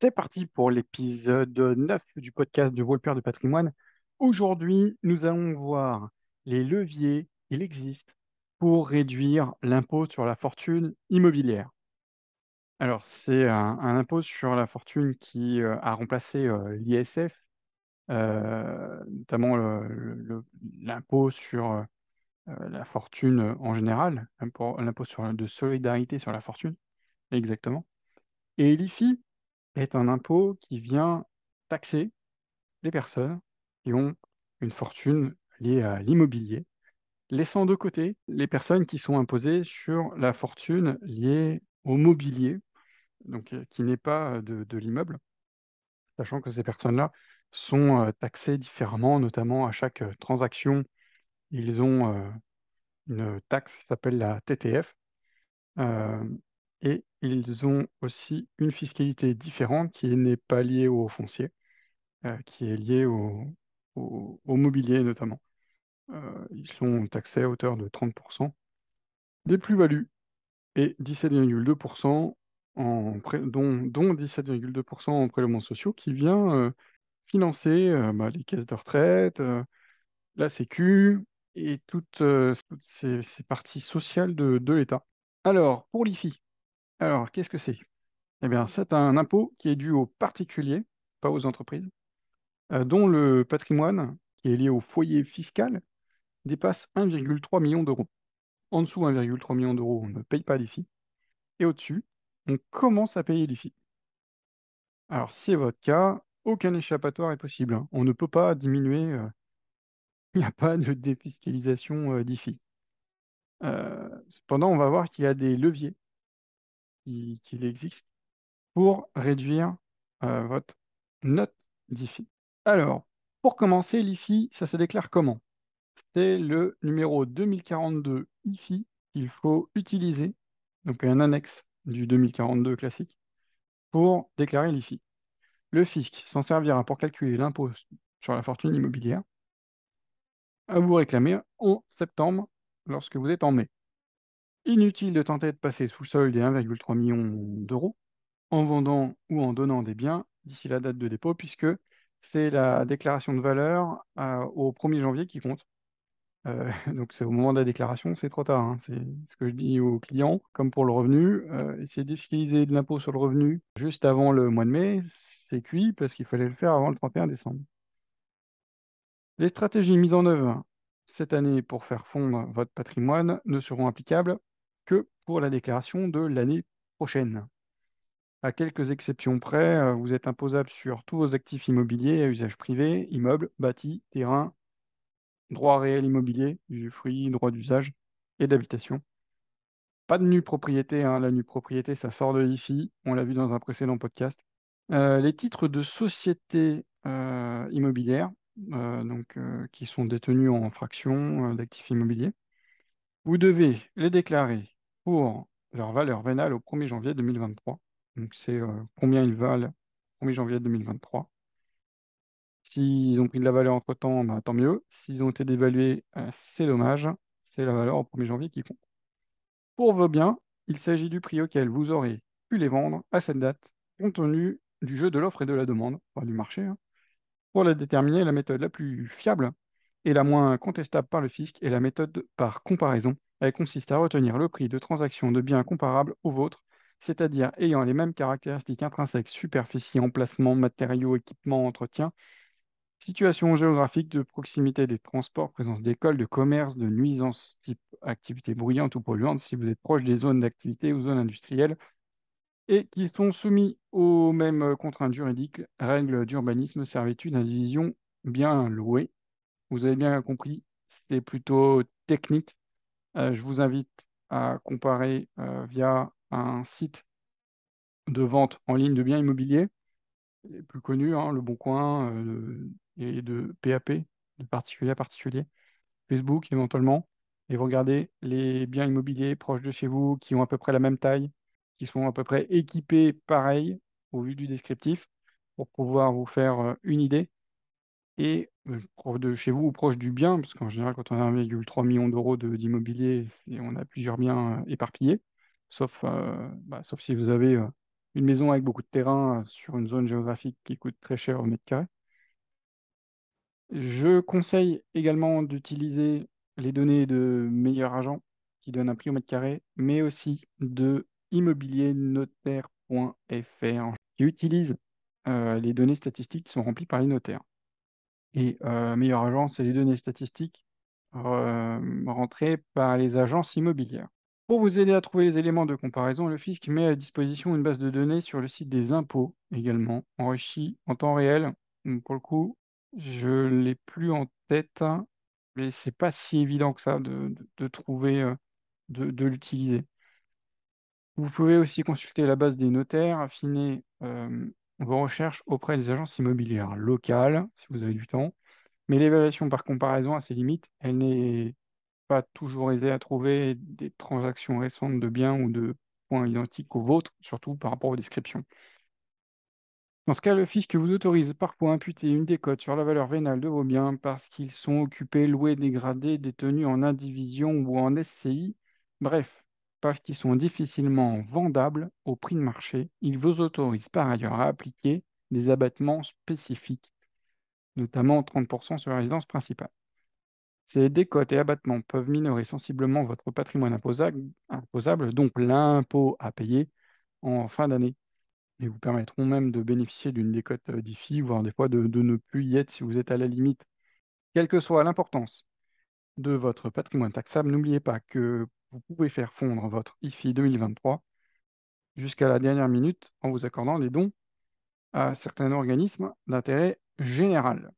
C'est parti pour l'épisode 9 du podcast de Volpère de patrimoine. Aujourd'hui, nous allons voir les leviers, il existe, pour réduire l'impôt sur la fortune immobilière. Alors, c'est un, impôt sur la fortune qui euh, a remplacé euh, l'ISF, euh, notamment l'impôt sur la fortune en général, l'impôt de solidarité sur la fortune, exactement. Et l'IFI, est un impôt qui vient taxer les personnes qui ont une fortune liée à l'immobilier, laissant de côté les personnes qui sont imposées sur la fortune liée au mobilier, euh, qui n'est pas euh, de, l'immeuble, sachant que ces personnes-là sont euh, taxées différemment, notamment à chaque transaction, ils ont une taxe qui s'appelle la TTF, et ils ont aussi une fiscalité différente qui n'est pas liée au foncier. euh, qui est lié au, mobilier notamment. Euh, ils sont taxés à hauteur de 30% des plus-values et 17,2% en dont, dont 17,2% en prélèvements sociaux qui vient euh, financer bah, les caisses de retraite, la Sécu et toutes, ces, parties sociales de l'État. Alors, pour l'IFI, alors qu'est-ce que c'est? Eh bien, c'est un impôt qui est dû aux particuliers, pas aux entreprises euh, dont le patrimoine, qui est lié au foyer fiscal, dépasse 1,3 million d'euros. En dessous 1,3 million d'euros, on ne paye pas l'IFI. Et au-dessus, on commence à payer l'IFI. Alors, si c'est votre cas, aucun échappatoire est possible. hein. On ne peut pas diminuer, il n'y a pas de défiscalisation euh, d'IFI. Euh, cependant, on va voir qu'il y a des leviers qui, qui existent pour réduire euh, votre note d'IFI. Alors, pour commencer, l'IFI, ça se déclare comment? c'est le numéro 2042 IFI qu'il faut utiliser, donc un annexe du 2042 classique, pour déclarer l'IFI. Le fisc s'en servira pour calculer l'impôt sur la fortune immobilière à vous réclamer en septembre lorsque vous êtes en mai. Inutile de tenter de passer sous le solde des 1,3 million d'euros en vendant ou en donnant des biens d'ici la date de dépôt, puisque c'est la déclaration de valeur euh, au 1er janvier qui compte. Euh, donc c'est au moment de la déclaration, c'est trop tard. hein. C'est ce que je dis aux clients, comme pour le revenu. Euh, essayer de fiscaliser de l'impôt sur le revenu juste avant le mois de mai, c'est cuit parce qu'il fallait le faire avant le 31 décembre. Les stratégies mises en œuvre cette année pour faire fondre votre patrimoine ne seront applicables que pour la déclaration de l'année prochaine. À quelques exceptions près, euh, vous êtes imposable sur tous vos actifs immobiliers à usage privé, immeubles, bâtis, terrains, droit réel immobilier, usufruit, droit d'usage et d'habitation. Pas de nue propriété, hein. La nue propriété, ça sort de l'IFI, on l'a vu dans un précédent podcast. Euh, les titres de société euh, immobilière, euh, donc, euh, qui sont détenus en fraction d'actifs immobiliers, vous devez les déclarer pour leur valeur vénale au 1er janvier 2023. Donc c'est euh, combien ils valent au 1er janvier 2023. S'ils ont pris de la valeur entre-temps, bah, tant mieux. S'ils ont été dévalués, euh, c'est dommage. C'est la valeur au 1er janvier qui compte. Pour vos biens, il s'agit du prix auquel vous aurez pu les vendre à cette date, compte tenu du jeu de l'offre et de la demande, enfin du marché. hein. Pour la déterminer, la méthode la plus fiable et la moins contestable par le fisc est la méthode par comparaison. Elle consiste à retenir le prix de transactions de biens comparables aux vôtres, c'est-à-dire ayant les mêmes caractéristiques intrinsèques, superficie, emplacement, matériaux, équipements, entretien, Situation géographique de proximité des transports, présence d'écoles, de commerce, de nuisances type activité bruyante ou polluante si vous êtes proche des zones d'activité ou zones industrielles et qui sont soumis aux mêmes contraintes juridiques, règles d'urbanisme, servitude, indivision, bien loué. Vous avez bien compris, c'est plutôt technique. Euh, je vous invite à comparer euh, via un site de vente en ligne de biens immobiliers les plus connus, hein, Le Bon Coin euh, et de PAP, de particulier à particulier, Facebook éventuellement, et regardez les biens immobiliers proches de chez vous qui ont à peu près la même taille, qui sont à peu près équipés pareil au vu du descriptif, pour pouvoir vous faire une idée. Et de chez vous ou proche du bien, parce qu'en général, quand on a 1,3 million d'euros de- d'immobilier, on a plusieurs biens euh, éparpillés, sauf, euh, bah, sauf si vous avez euh, une maison avec beaucoup de terrain sur une zone géographique qui coûte très cher au mètre carré. Je conseille également d'utiliser les données de Meilleur Agent qui donnent un prix au mètre carré, mais aussi de immobiliernotaire.fr qui utilise euh, les données statistiques qui sont remplies par les notaires. Et euh, Meilleur Agent, c'est les données statistiques rentrées par les agences immobilières. Pour vous aider à trouver les éléments de comparaison, le fisc met à disposition une base de données sur le site des impôts également, enrichie en temps réel. Pour le coup, je ne l'ai plus en tête, mais c'est pas si évident que ça de, de, trouver, euh, de, de l'utiliser. Vous pouvez aussi consulter la base des notaires, affiner euh, vos recherches auprès des agences immobilières locales, si vous avez du temps. Mais l'évaluation par comparaison a ses limites. Elle n'est pas toujours aisée à trouver des transactions récentes de biens ou de points identiques aux vôtres, surtout par rapport aux descriptions. Dans ce cas, le fisc vous autorise parfois à imputer une décote sur la valeur vénale de vos biens parce qu'ils sont occupés, loués, dégradés, détenus en indivision ou en SCI. Bref, parce qu'ils sont difficilement vendables au prix de marché, il vous autorise par ailleurs à appliquer des abattements spécifiques, notamment 30% sur la résidence principale. Ces décotes et abattements peuvent minorer sensiblement votre patrimoine imposable, donc l'impôt à payer en fin d'année, et vous permettront même de bénéficier d'une décote euh, d'IFI, voire des fois de, de ne plus y être si vous êtes à la limite. Quelle que soit l'importance de votre patrimoine taxable, n'oubliez pas que vous pouvez faire fondre votre IFI 2023 jusqu'à la dernière minute en vous accordant des dons à certains organismes d'intérêt général.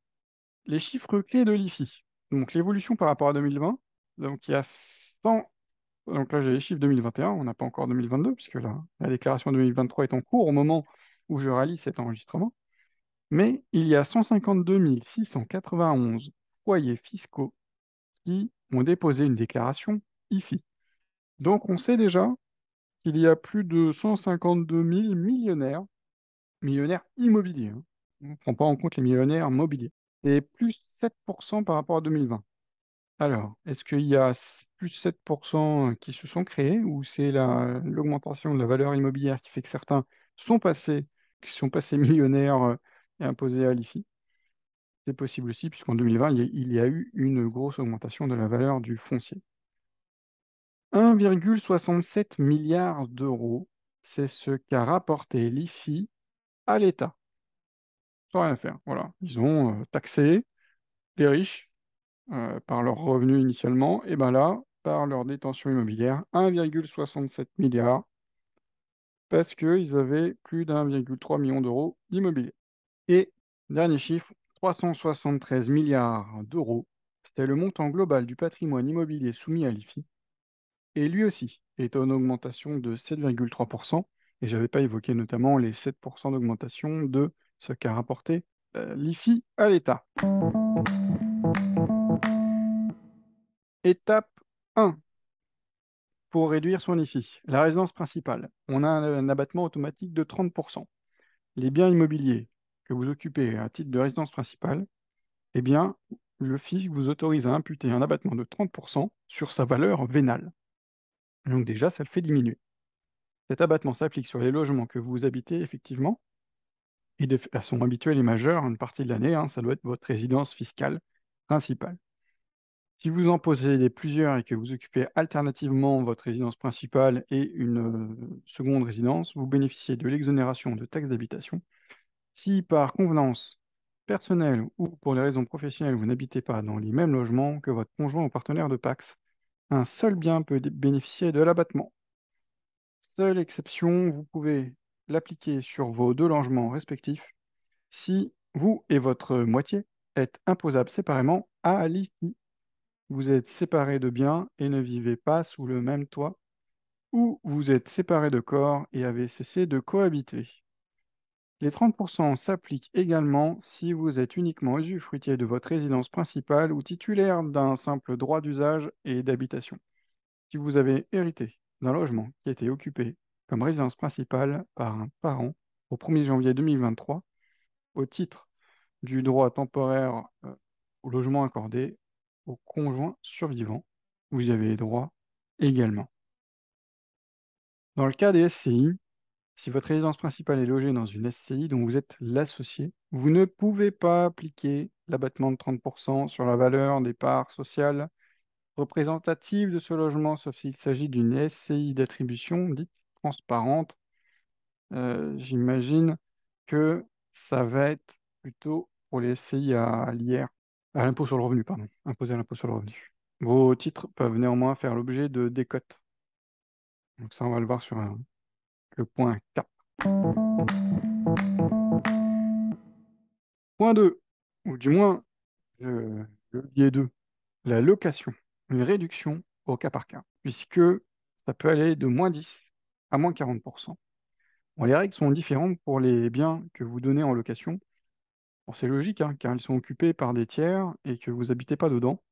Les chiffres clés de l'IFI. Donc l'évolution par rapport à 2020. Donc il y a 100. Donc là j'ai les chiffres 2021, on n'a pas encore 2022 puisque la, la déclaration 2023 est en cours au moment où je réalise cet enregistrement. Mais il y a 152 691 foyers fiscaux qui ont déposé une déclaration IFI. Donc on sait déjà qu'il y a plus de 152 000 millionnaires, millionnaires immobiliers. Hein. On ne prend pas en compte les millionnaires mobiliers. C'est plus 7% par rapport à 2020. Alors, est-ce qu'il y a plus 7% qui se sont créés ou c'est l'augmentation de la valeur immobilière qui fait que certains sont passés, qui sont passés millionnaires euh, et imposés à l'IFI? C'est possible aussi, puisqu'en 2020, il y a eu une grosse augmentation de la valeur du foncier. 1,67 milliard d'euros, c'est ce qu'a rapporté l'IFI à l'État. Sans rien faire. Voilà. Ils ont euh, taxé les riches euh, par leurs revenus initialement, et bien là, par leur détention immobilière, 1,67 milliard, parce qu'ils avaient plus d'1,3 million d'euros d'immobilier. Et, dernier chiffre, 373 milliards d'euros, c'était le montant global du patrimoine immobilier soumis à l'IFI, et lui aussi est en augmentation de 7,3%, et je n'avais pas évoqué notamment les 7% d'augmentation de ce qu'a rapporté euh, l'IFI à l'État. Étape 1 pour réduire son IFI. La résidence principale. On a un, abattement automatique de 30%. Les biens immobiliers que vous occupez à titre de résidence principale, eh bien, le fisc vous autorise à imputer un abattement de 30% sur sa valeur vénale. Donc déjà, ça le fait diminuer. Cet abattement s'applique sur les logements que vous habitez effectivement, et de façon habituelle et majeure, une partie de l'année, hein, ça doit être votre résidence fiscale principale. Si vous en possédez plusieurs et que vous occupez alternativement votre résidence principale et une euh, seconde résidence, vous bénéficiez de l'exonération de taxes d'habitation. Si par convenance personnelle ou pour des raisons professionnelles, vous n'habitez pas dans les mêmes logements que votre conjoint ou partenaire de Pax, un seul bien peut bénéficier de l'abattement. Seule exception, vous pouvez l'appliquer sur vos deux logements respectifs si vous et votre moitié êtes imposables séparément à l'IFI vous êtes séparés de biens et ne vivez pas sous le même toit, ou vous êtes séparés de corps et avez cessé de cohabiter. Les 30% s'appliquent également si vous êtes uniquement usufruitier de votre résidence principale ou titulaire d'un simple droit d'usage et d'habitation. Si vous avez hérité d'un logement qui été occupé comme résidence principale par un parent au 1er janvier 2023, au titre du droit temporaire euh, au logement accordé, au conjoint survivant, vous y avez droit également. Dans le cas des SCI, Si votre résidence principale est logée dans une SCI dont vous êtes l'associé, vous ne pouvez pas appliquer l'abattement de 30% sur la valeur des parts sociales représentatives de ce logement, sauf s'il s'agit d'une SCI d'attribution dite transparente. Euh, j'imagine que ça va être plutôt pour les SCI à l'IR, à l'impôt sur le revenu, pardon, imposé à l'impôt sur le revenu. Vos titres peuvent néanmoins faire l'objet de décotes. Donc ça, on va le voir sur un, le point 4. Point 2, ou du moins le levier 2, la location, une réduction au cas par cas, puisque ça peut aller de moins 10 à moins 40%. Bon, les règles sont différentes pour les biens que vous donnez en location. C'est logique, hein, car ils sont occupés par des tiers et que vous n'habitez pas dedans.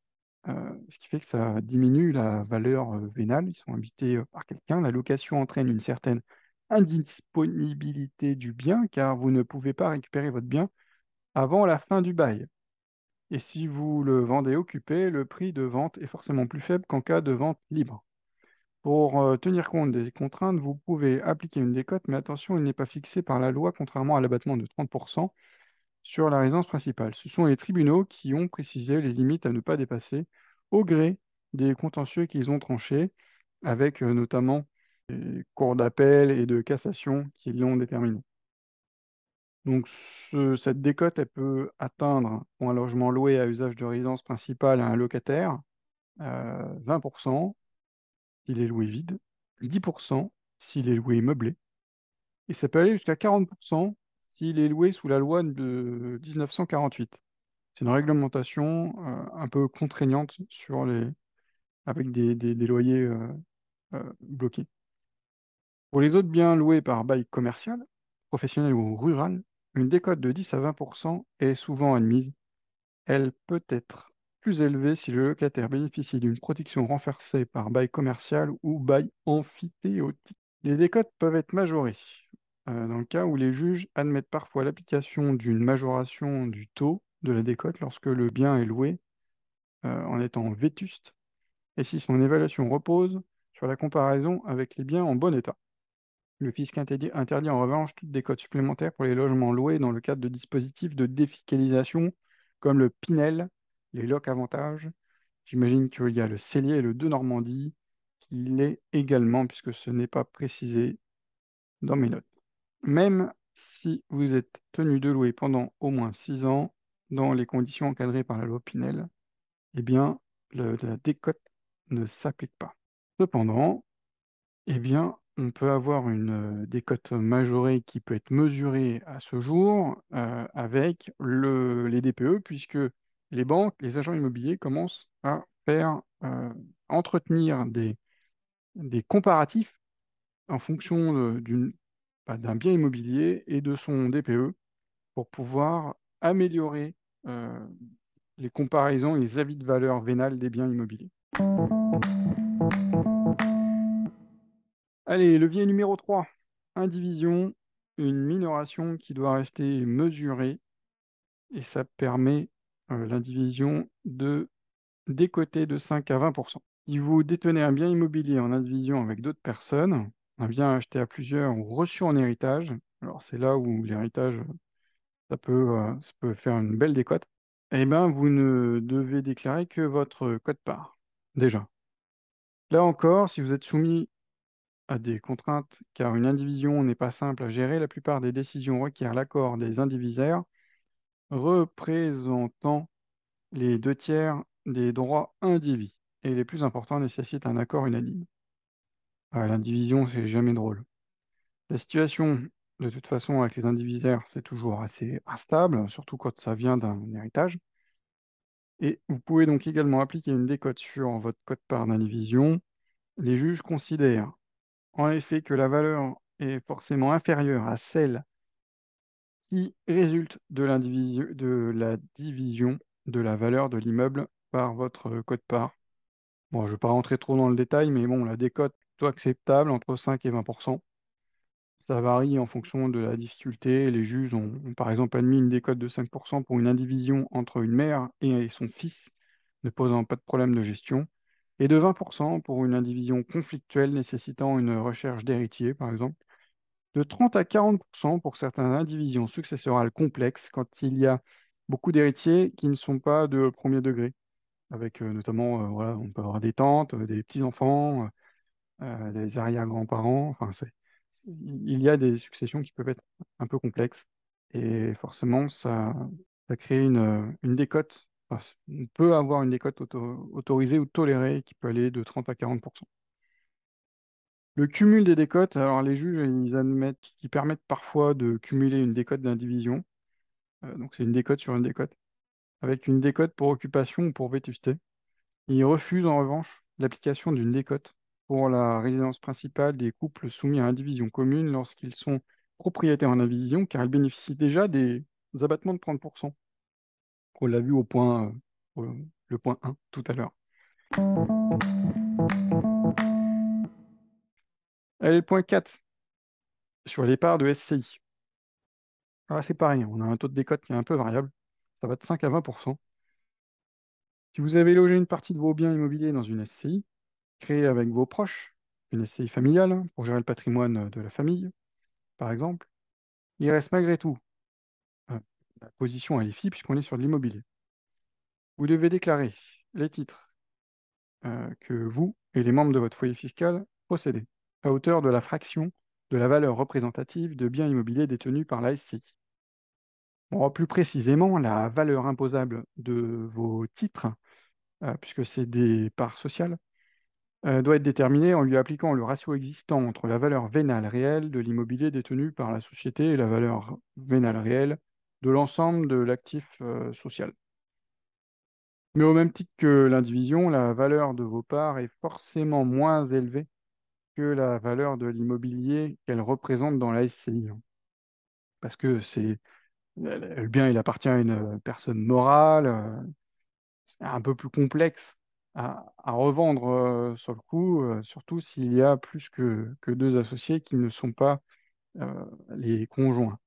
Euh, ce qui fait que ça diminue la valeur euh, vénale. Ils sont habités euh, par quelqu'un. La location entraîne une certaine indisponibilité du bien, car vous ne pouvez pas récupérer votre bien avant la fin du bail. Et si vous le vendez occupé, le prix de vente est forcément plus faible qu'en cas de vente libre. Pour euh, tenir compte des contraintes, vous pouvez appliquer une décote, mais attention, il n'est pas fixé par la loi, contrairement à l'abattement de 30% sur la résidence principale. Ce sont les tribunaux qui ont précisé les limites à ne pas dépasser au gré des contentieux qu'ils ont tranchés, avec euh, notamment cours d'appel et de cassation qui l'ont déterminé. Donc cette décote, elle peut atteindre pour un logement loué à usage de résidence principale à un locataire 20% euh, s'il est loué vide, 10% s'il est loué meublé, et ça peut aller jusqu'à 40% s'il est loué sous la loi de 1948. C'est une réglementation euh, un peu contraignante avec des, loyers euh, bloqués. Pour les autres biens loués par bail commercial, professionnel ou rural, une décote de 10 à 20% est souvent admise. Elle peut être plus élevée si le locataire bénéficie d'une protection renforcée par bail commercial ou bail amphithéotique. Les décotes peuvent être majorées, euh, dans le cas où les juges admettent parfois l'application d'une majoration du taux de la décote lorsque le bien est loué euh, en étant vétuste et si son évaluation repose sur la comparaison avec les biens en bon état. Le fisc interdit, en revanche toute décote supplémentaire pour les logements loués dans le cadre de dispositifs de défiscalisation comme le Pinel, les locs avantages. J'imagine qu'il y a le Cellier et le De Normandie qui l'est également puisque ce n'est pas précisé dans mes notes. Même si vous êtes tenu de louer pendant au moins 6 ans dans les conditions encadrées par la loi Pinel, eh bien, la décote ne s'applique pas. Cependant, eh bien, on peut avoir une euh, décote majorée qui peut être mesurée à ce jour euh, avec les DPE, puisque les banques, les agents immobiliers commencent à faire euh, entretenir des, comparatifs en fonction bah, d'un bien immobilier et de son DPE pour pouvoir améliorer les comparaisons et les avis de valeur vénale des biens immobiliers. Allez, levier numéro 3, indivision, une minoration qui doit rester mesurée et ça permet euh, l'indivision de décoter de 5 à 20%. Si vous détenez un bien immobilier en indivision avec d'autres personnes, un bien acheté à plusieurs ou reçu en héritage, alors c'est là où l'héritage, ça peut, euh, faire une belle décote, eh bien vous ne devez déclarer que votre code-part, déjà. Là encore, si vous êtes soumis à des contraintes, car une indivision n'est pas simple à gérer. La plupart des décisions requièrent l'accord des indivisaires représentant les deux tiers des droits indivis, et les plus importants nécessitent un accord unanime. L'indivision, c'est jamais drôle. La situation, de toute façon, avec les indivisaires, c'est toujours assez instable, surtout quand ça vient d'un héritage. Et vous pouvez donc également appliquer une décote sur votre code-part d'indivision. Les juges considèrent en effet que la valeur est forcément inférieure à celle qui résulte de, la division de la valeur de l'immeuble par votre code-part. Bon, je ne vais pas rentrer trop dans le détail, mais bon, la décote est plutôt acceptable entre 5 et 20% Ça varie en fonction de la difficulté. Les juges ont par exemple admis une décote de 5% pour une indivision entre une mère et son fils, ne posant pas de problème de gestion et de 20% pour une indivision conflictuelle nécessitant une recherche d'héritier, par exemple. de 30 à 40% pour certaines indivisions successorales complexes quand il y a beaucoup d'héritiers qui ne sont pas de premier degré, avec euh, notamment, euh, voilà, on peut avoir des tantes, euh, des petits-enfants, des arrière-grands-parents, enfin, il y a des successions qui peuvent être un peu complexes, et forcément, ça, ça crée une, une décote, On peut avoir une décote auto- autorisée ou tolérée qui peut aller de 30 à 40%. Le cumul des décotes, alors les juges, ils admettent qu'ils permettent parfois de cumuler une décote d'indivision. Euh, donc c'est une décote sur une décote, avec une décote pour occupation ou pour vétusté. Ils refusent en revanche l'application d'une décote pour la résidence principale des couples soumis à indivision commune lorsqu'ils sont propriétaires en indivision, car ils bénéficient déjà des abattements de 30%. On l'a vu au point, euh, le point 1 tout à l'heure. Allez, le point 4, sur les parts de SCI. Alors, c'est pareil, on a un taux de décote qui est un peu variable. Ça va de 5 à 20%. Si vous avez logé une partie de vos biens immobiliers dans une SCI, créée avec vos proches, une SCI familiale, hein, pour gérer le patrimoine de la famille, par exemple, il reste malgré tout la position à l'IFI puisqu'on est sur de l'immobilier. Vous devez déclarer les titres euh, que vous et les membres de votre foyer fiscal possédez, à hauteur de la fraction de la valeur représentative de biens immobiliers détenus par la SCI. Plus précisément, la valeur imposable de vos titres, euh, puisque c'est des parts sociales, euh, doit être déterminée en lui appliquant le ratio existant entre la valeur vénale réelle de l'immobilier détenu par la société et la valeur vénale réelle de l'ensemble de l'actif euh, social. Mais au même titre que l'indivision, la valeur de vos parts est forcément moins élevée que la valeur de l'immobilier qu'elle représente dans la SCI. hein. Parce que c'est le bien, il appartient à une personne morale, euh, un peu plus complexe à, revendre euh, sur le coup, euh, surtout s'il y a plus que, deux associés qui ne sont pas euh, les conjoints.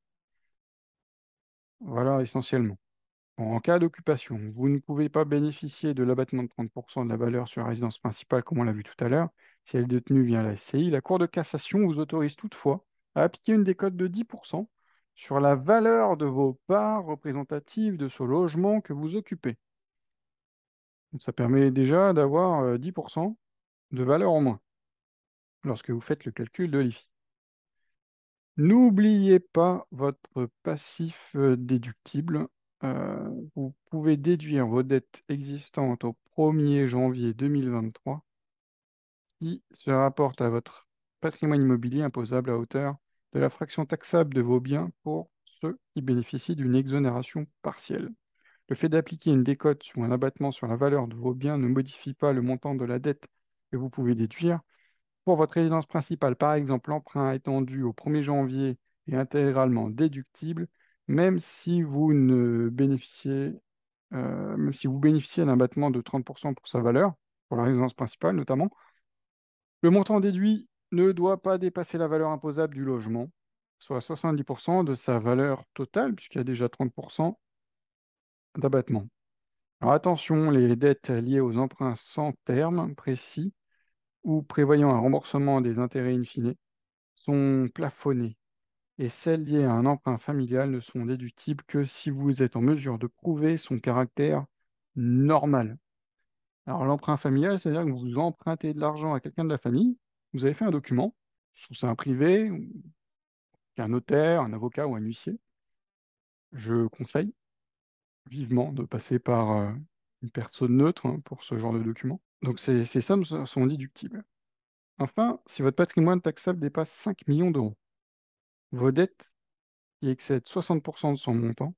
Voilà essentiellement. En cas d'occupation, vous ne pouvez pas bénéficier de l'abattement de 30% de la valeur sur la résidence principale, comme on l'a vu tout à l'heure, si elle est détenue via la SCI. La Cour de cassation vous autorise toutefois à appliquer une décote de 10% sur la valeur de vos parts représentatives de ce logement que vous occupez. Ça permet déjà d'avoir euh, 10% de valeur en moins lorsque vous faites le calcul de l'IFI. N'oubliez pas votre passif euh, déductible. Euh, vous pouvez déduire vos dettes existantes au 1er janvier 2023 qui se rapportent à votre patrimoine immobilier imposable à hauteur de la fraction taxable de vos biens pour ceux qui bénéficient d'une exonération partielle. Le fait d'appliquer une décote ou un abattement sur la valeur de vos biens ne modifie pas le montant de la dette que vous pouvez déduire. Pour votre résidence principale, par exemple, l'emprunt étant dû au 1er janvier est intégralement déductible, même si vous ne bénéficiez, euh, même si vous bénéficiez d'un abattement de 30% pour sa valeur, pour la résidence principale notamment. Le montant déduit ne doit pas dépasser la valeur imposable du logement, soit 70% de sa valeur totale, puisqu'il y a déjà 30% d'abattement. Alors attention, les dettes liées aux emprunts sans terme précis ou prévoyant un remboursement des intérêts in fine sont plafonnées et celles liées à un emprunt familial ne sont déductibles que si vous êtes en mesure de prouver son caractère normal. Alors l'emprunt familial, c'est-à-dire que vous empruntez de l'argent à quelqu'un de la famille, vous avez fait un document, sous sein privé, un notaire, un avocat ou un huissier. Je conseille vivement de passer par euh, une personne neutre hein, pour ce genre de document. Donc ces, sommes sont déductibles. Enfin, si votre patrimoine taxable dépasse 5 millions d'euros, vos dettes qui excèdent 60% de son montant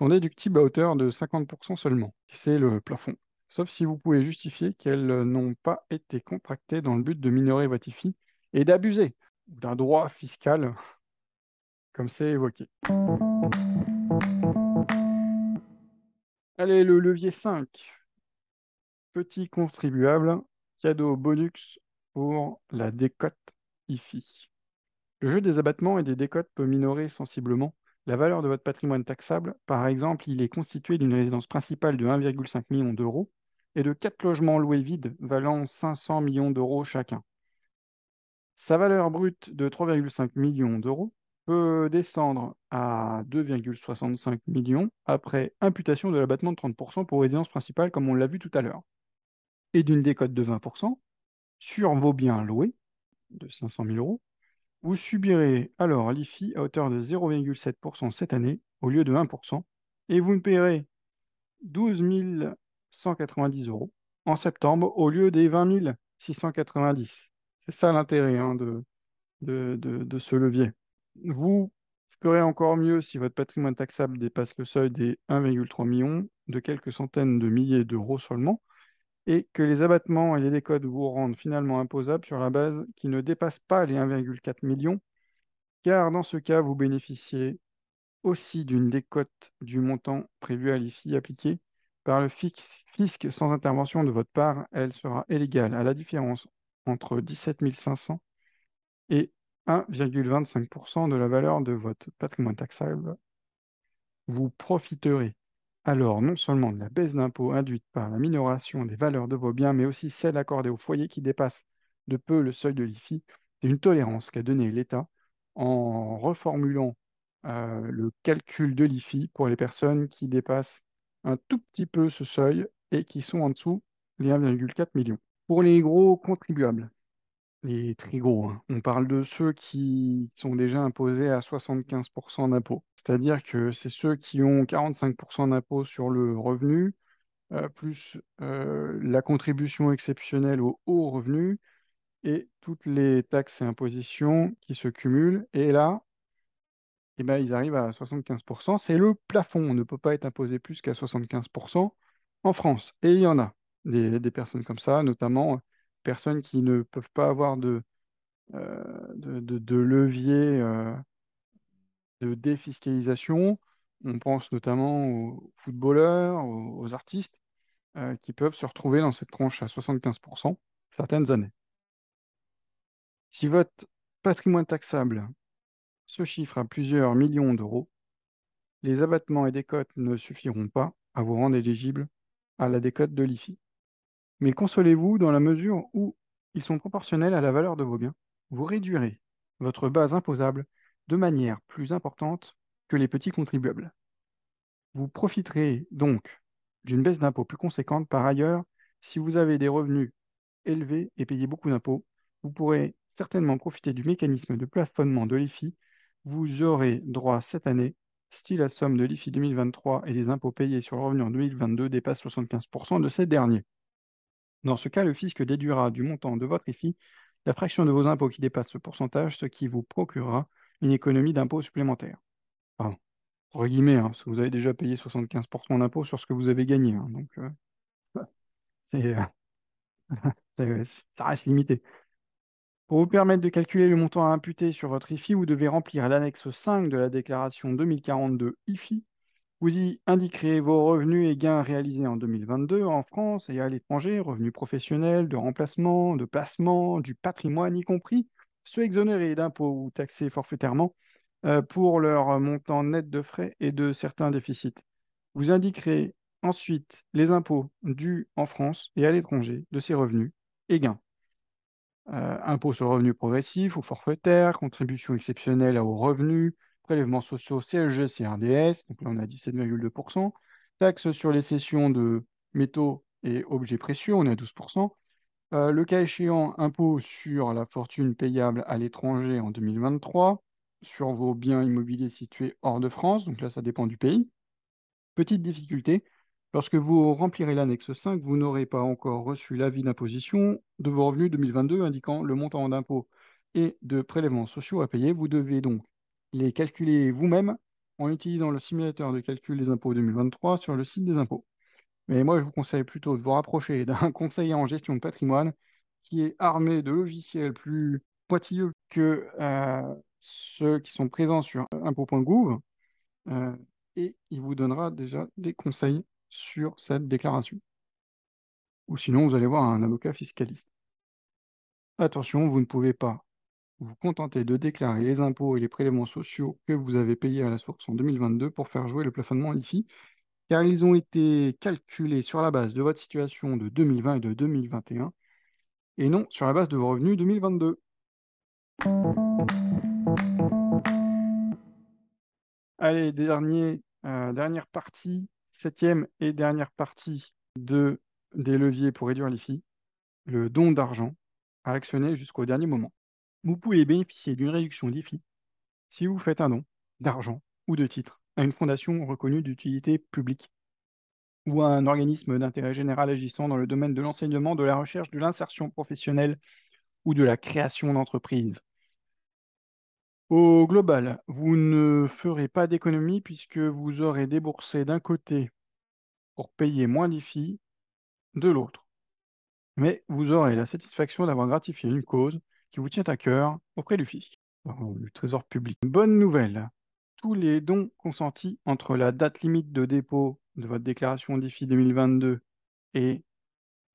sont déductibles à hauteur de 50% seulement. C'est le plafond. Sauf si vous pouvez justifier qu'elles n'ont pas été contractées dans le but de minorer votre IFI et d'abuser d'un droit fiscal comme c'est évoqué. Allez, le levier 5. Petit contribuable, cadeau bonus pour la décote IFI. Le jeu des abattements et des décotes peut minorer sensiblement la valeur de votre patrimoine taxable. Par exemple, il est constitué d'une résidence principale de 1,5 million d'euros et de quatre logements loués vides valant 500 millions d'euros chacun. Sa valeur brute de 3,5 millions d'euros peut descendre à 2,65 millions après imputation de l'abattement de 30% pour résidence principale, comme on l'a vu tout à l'heure, et d'une décote de 20% sur vos biens loués de 500 000 euros. Vous subirez alors l'IFI à hauteur de 0,7% cette année au lieu de 1%, et vous ne paierez 12 190 euros en septembre au lieu des 20 690. C'est ça l'intérêt hein, de, de, ce levier. Vous ferez encore mieux si votre patrimoine taxable dépasse le seuil des 1,3 million de quelques centaines de milliers d'euros seulement et que les abattements et les décodes vous rendent finalement imposables sur la base qui ne dépasse pas les 1,4 million, car dans ce cas, vous bénéficiez aussi d'une décote du montant prévu à l'IFI appliqué par le fisc sans intervention de votre part. Elle sera égale à la différence entre 17 500 et 1,25% de la valeur de votre patrimoine taxable. Vous profiterez alors non seulement la baisse d'impôt induite par la minoration des valeurs de vos biens, mais aussi celle accordée aux foyers qui dépassent de peu le seuil de l'IFI, c'est une tolérance qu'a donnée l'État en reformulant euh, le calcul de l'IFI pour les personnes qui dépassent un tout petit peu ce seuil et qui sont en dessous les 1,4 millions. Pour les gros contribuables, les très gros, hein, on parle de ceux qui sont déjà imposés à 75% d'impôt. C'est-à-dire que c'est ceux qui ont 45% d'impôt sur le revenu, euh, plus euh, la contribution exceptionnelle au haut revenu et toutes les taxes et impositions qui se cumulent. Et là, eh ben, ils arrivent à 75%. C'est le plafond. On ne peut pas être imposé plus qu'à 75% en France. Et il y en a des, personnes comme ça, notamment personnes qui ne peuvent pas avoir de, euh, de, levier euh, de défiscalisation. On pense notamment aux footballeurs, aux, artistes, euh, qui peuvent se retrouver dans cette tranche à 75% certaines années. Si votre patrimoine taxable se chiffre à plusieurs millions d'euros, les abattements et décotes ne suffiront pas à vous rendre éligible à la décote de l'IFI. Mais consolez-vous dans la mesure où ils sont proportionnels à la valeur de vos biens. Vous réduirez votre base imposable de manière plus importante que les petits contribuables. Vous profiterez donc d'une baisse d'impôt plus conséquente. Par ailleurs, si vous avez des revenus élevés et payez beaucoup d'impôts, vous pourrez certainement profiter du mécanisme de plafonnement de l'IFI vous aurez droit cette année si la somme de l'IFI 2023 et des impôts payés sur le revenu en 2022 dépasse 75% de ces derniers. Dans ce cas, le fisc déduira du montant de votre IFI la fraction de vos impôts qui dépasse ce pourcentage, ce qui vous procurera une économie d'impôts supplémentaire. Entre guillemets, hein, parce que vous avez déjà payé 75% d'impôts sur ce que vous avez gagné. Hein, donc, euh, euh, ça reste limité. Pour vous permettre de calculer le montant à imputer sur votre IFI, vous devez remplir l'annexe 5 de la déclaration 2042 IFI. Vous y indiquerez vos revenus et gains réalisés en 2022 en France et à l'étranger, revenus professionnels, de remplacement, de placement, du patrimoine y compris, ceux exonérés d'impôts ou taxés forfaitairement euh, pour leur montant net de frais et de certains déficits. Vous indiquerez ensuite les impôts dus en France et à l'étranger de ces revenus et gains. Euh, impôt sur le revenu progressif ou forfaitaire, contribution exceptionnelle aux revenus, prélèvements sociaux CSG, CRDS, donc là on a 17,2%, taxes sur les cessions de métaux et objets précieux, on est à 12%, euh, le cas échéant, impôt sur la fortune payable à l'étranger en 2023, sur vos biens immobiliers situés hors de France, donc là ça dépend du pays. Petite difficulté, Lorsque vous remplirez l'annexe 5, vous n'aurez pas encore reçu l'avis d'imposition de vos revenus 2022 indiquant le montant d'impôts et de prélèvements sociaux à payer. Vous devez donc les calculer vous-même en utilisant le simulateur de calcul des impôts 2023 sur le site des impôts. Mais moi, je vous conseille plutôt de vous rapprocher d'un conseiller en gestion de patrimoine qui est armé de logiciels plus pointilleux que euh, ceux qui sont présents sur impôts.gouv euh, et il vous donnera déjà des conseils sur cette déclaration. Ou sinon, vous allez voir un avocat fiscaliste. Attention, vous ne pouvez pas vous contenter de déclarer les impôts et les prélèvements sociaux que vous avez payés à la source en 2022 pour faire jouer le plafonnement IFI, car ils ont été calculés sur la base de votre situation de 2020 et de 2021, et non sur la base de vos revenus 2022. Allez, euh, dernière partie, septième et dernière partie de, des leviers pour réduire l'IFI, le don d'argent à actionner jusqu'au dernier moment. Vous pouvez bénéficier d'une réduction d'IFI si vous faites un don d'argent ou de titres à une fondation reconnue d'utilité publique ou à un organisme d'intérêt général agissant dans le domaine de l'enseignement, de la recherche, de l'insertion professionnelle ou de la création d'entreprises. Au global, vous ne ferez pas d'économie puisque vous aurez déboursé d'un côté pour payer moins d'IFI de l'autre. Mais vous aurez la satisfaction d'avoir gratifié une cause qui vous tient à cœur auprès du fisc, du trésor public. Bonne nouvelle, tous les dons consentis entre la date limite de dépôt de votre déclaration d'IFI 2022 et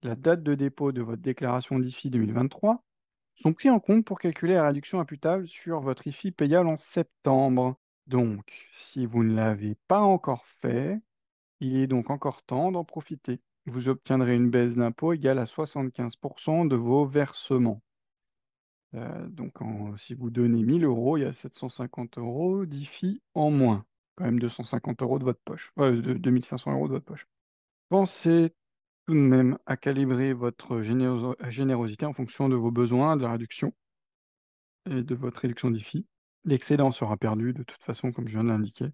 la date de dépôt de votre déclaration d'IFI 2023 sont pris en compte pour calculer la réduction imputable sur votre IFI payable en septembre. Donc, si vous ne l'avez pas encore fait, il est donc encore temps d'en profiter. Vous obtiendrez une baisse d'impôt égale à 75% de vos versements. Euh, donc, si vous donnez 1000 euros, il y a 750 euros d'IFI en moins. Quand même 250 euros de votre poche. Euh, de 2500 euros de votre poche. Pensez tout de même à calibrer votre générosité en fonction de vos besoins, de la réduction et de votre réduction d'IFI. L'excédent sera perdu de toute façon, comme je viens de l'indiquer.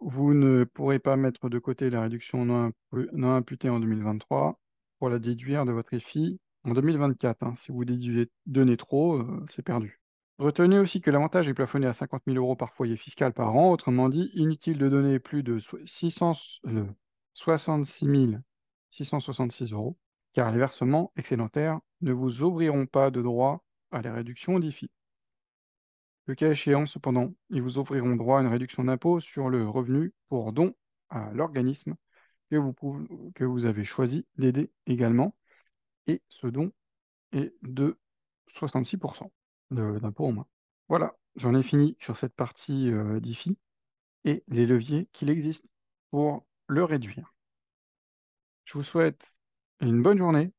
Vous ne pourrez pas mettre de côté la réduction non, imputée en 2023 pour la déduire de votre IFI en 2024. Hein. Si vous donnez trop, euh, c'est perdu. Retenez aussi que l'avantage est plafonné à 50 000 euros par foyer fiscal par an. Autrement dit, inutile de donner plus de 666 666 euros, car les versements excédentaires ne vous ouvriront pas de droit à la réduction d'IFI. Le cas échéant, cependant, ils vous offriront droit à une réduction d'impôt sur le revenu pour don à l'organisme que vous avez choisi d'aider également. Et ce don est de 66% d'impôt en moins. Voilà, j'en ai fini sur cette partie euh, d'IFI et les leviers qu'il existe pour le réduire. Je vous souhaite une bonne journée